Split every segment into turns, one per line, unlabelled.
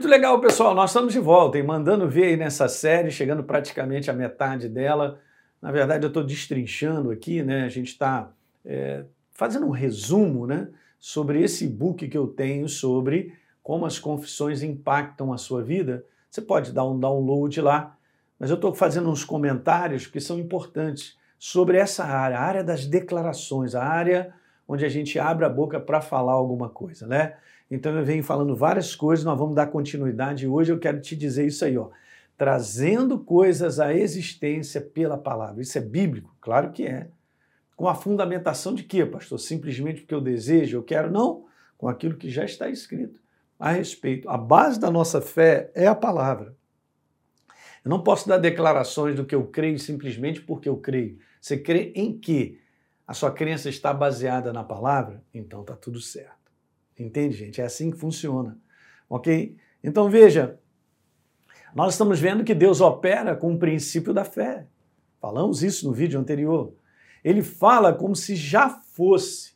Muito legal, pessoal. Nós estamos de volta e mandando ver aí nessa série, chegando praticamente à metade dela. Na verdade, eu estou destrinchando aqui, né? A gente está é, fazendo um resumo, né? Sobre esse book que eu tenho sobre como as confissões impactam a sua vida. Você pode dar um download lá, mas eu estou fazendo uns comentários que são importantes sobre essa área, a área das declarações, a área onde a gente abre a boca para falar alguma coisa, né? Então eu venho falando várias coisas, nós vamos dar continuidade hoje eu quero te dizer isso aí, ó. Trazendo coisas à existência pela palavra. Isso é bíblico? Claro que é. Com a fundamentação de quê, pastor? Simplesmente porque eu desejo, eu quero? Não. Com aquilo que já está escrito a respeito. A base da nossa fé é a palavra. Eu não posso dar declarações do que eu creio simplesmente porque eu creio. Você crê em quê? A sua crença está baseada na palavra? Então tá tudo certo. Entende, gente? É assim que funciona. Ok? Então veja, nós estamos vendo que Deus opera com o princípio da fé. Falamos isso no vídeo anterior. Ele fala como se já fosse,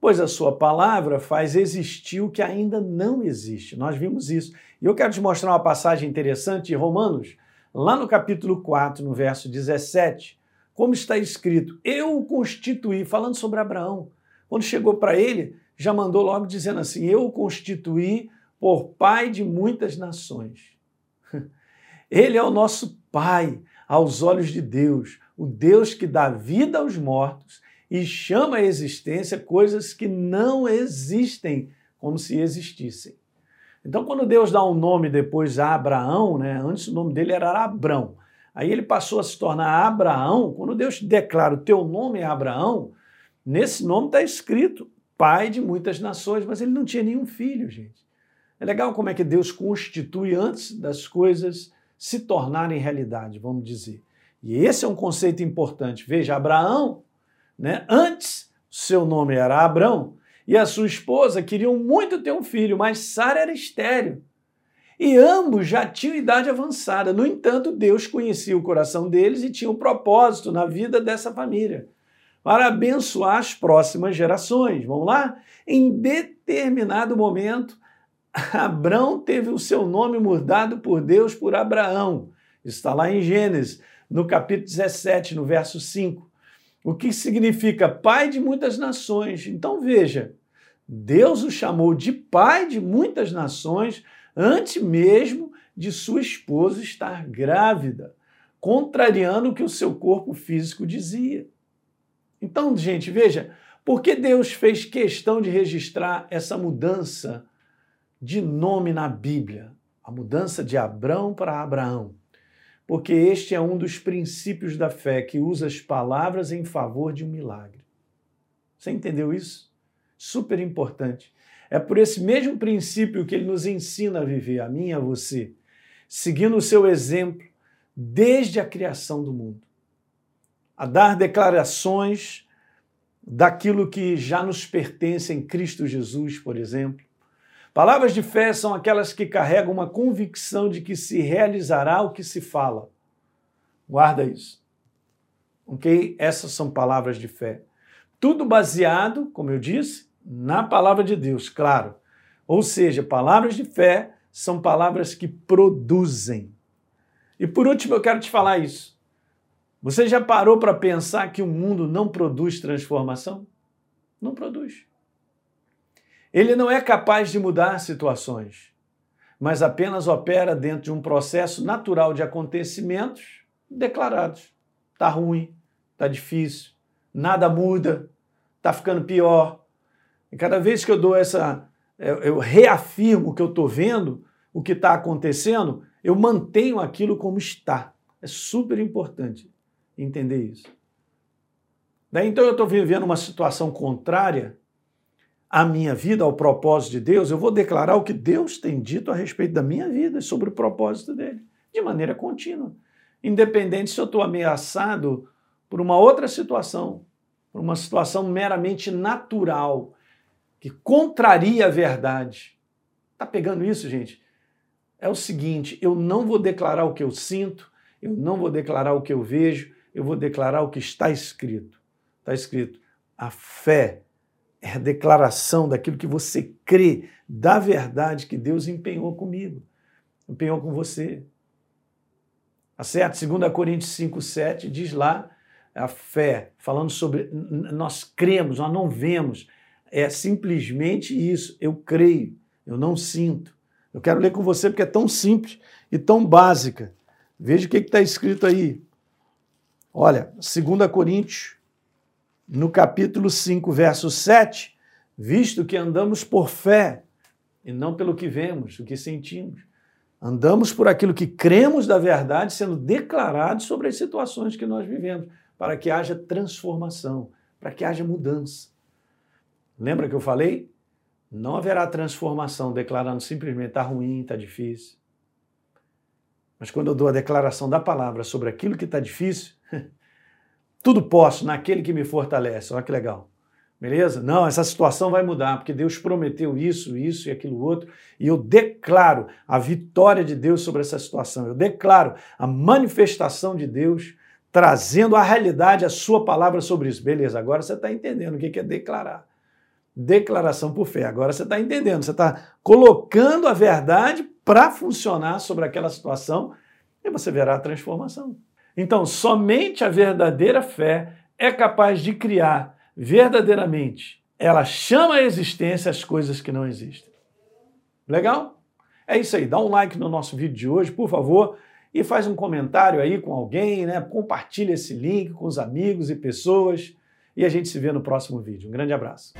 pois a sua palavra faz existir o que ainda não existe. Nós vimos isso. E eu quero te mostrar uma passagem interessante de Romanos, lá no capítulo 4, no verso 17, como está escrito: Eu o constituí, falando sobre Abraão. Quando chegou para ele, já mandou logo dizendo assim: Eu o constituí por pai de muitas nações. Ele é o nosso pai aos olhos de Deus, o Deus que dá vida aos mortos e chama à existência coisas que não existem como se existissem. Então, quando Deus dá um nome depois a Abraão, né, antes o nome dele era Abrão, aí ele passou a se tornar Abraão. Quando Deus declara o teu nome é Abraão, nesse nome está escrito pai de muitas nações, mas ele não tinha nenhum filho, gente. É legal como é que Deus constitui antes das coisas se tornarem realidade, vamos dizer. E esse é um conceito importante. Veja, Abraão, né, antes seu nome era Abrão, e a sua esposa queriam muito ter um filho, mas Sara era estéril. E ambos já tinham idade avançada. No entanto, Deus conhecia o coração deles e tinha um propósito na vida dessa família para abençoar as próximas gerações. Vamos lá? Em determinado momento, Abrão teve o seu nome mudado por Deus por Abraão. Está lá em Gênesis, no capítulo 17, no verso 5. O que significa pai de muitas nações. Então veja, Deus o chamou de pai de muitas nações antes mesmo de sua esposa estar grávida, contrariando o que o seu corpo físico dizia. Então, gente, veja, por que Deus fez questão de registrar essa mudança de nome na Bíblia? A mudança de Abrão para Abraão. Porque este é um dos princípios da fé que usa as palavras em favor de um milagre. Você entendeu isso? Super importante. É por esse mesmo princípio que ele nos ensina a viver, a mim e a você, seguindo o seu exemplo desde a criação do mundo a dar declarações daquilo que já nos pertence em Cristo Jesus, por exemplo. Palavras de fé são aquelas que carregam uma convicção de que se realizará o que se fala. Guarda isso. Ok? Essas são palavras de fé. Tudo baseado, como eu disse, na palavra de Deus, claro. Ou seja, palavras de fé são palavras que produzem. E por último, eu quero te falar isso. Você já parou para pensar que o mundo não produz transformação? Não produz. Ele não é capaz de mudar situações, mas apenas opera dentro de um processo natural de acontecimentos declarados. Está ruim, está difícil, nada muda, está ficando pior. E cada vez que eu dou essa, eu reafirmo o que eu estou vendo, o que está acontecendo, eu mantenho aquilo como está. É super importante entender isso. Daí então eu estou vivendo uma situação contrária à minha vida, ao propósito de Deus, eu vou declarar o que Deus tem dito a respeito da minha vida e sobre o propósito dele, de maneira contínua. Independente se eu estou ameaçado por uma outra situação, por uma situação meramente natural, que contraria a verdade. Está pegando isso, gente? É o seguinte: eu não vou declarar o que eu sinto, eu não vou declarar o que eu vejo, eu vou declarar o que está escrito. Está escrito: a fé é a declaração daquilo que você crê, da verdade que Deus empenhou comigo. empenhou com você. Tá certo? 2 Coríntios 5,7 diz lá a fé, falando sobre nós cremos, nós não vemos. É simplesmente isso. Eu creio, eu não sinto. Eu quero ler com você porque é tão simples e tão básica. Veja o que está escrito aí. Olha, 2 Coríntios, no capítulo 5, verso 7, visto que andamos por fé e não pelo que vemos, o que sentimos. Andamos por aquilo que cremos da verdade sendo declarados sobre as situações que nós vivemos, para que haja transformação, para que haja mudança. Lembra que eu falei? Não haverá transformação declarando simplesmente está ruim, está difícil. Mas quando eu dou a declaração da palavra sobre aquilo que está difícil, tudo posso naquele que me fortalece. Olha que legal. Beleza? Não, essa situação vai mudar, porque Deus prometeu isso, isso e aquilo outro, e eu declaro a vitória de Deus sobre essa situação. Eu declaro a manifestação de Deus trazendo a realidade, a sua palavra sobre isso. Beleza, agora você está entendendo o que é declarar. Declaração por fé. Agora você está entendendo, você está colocando a verdade para funcionar sobre aquela situação e você verá a transformação. Então, somente a verdadeira fé é capaz de criar verdadeiramente, ela chama à existência as coisas que não existem. Legal? É isso aí. Dá um like no nosso vídeo de hoje, por favor, e faz um comentário aí com alguém, né? Compartilha esse link com os amigos e pessoas. E a gente se vê no próximo vídeo. Um grande abraço.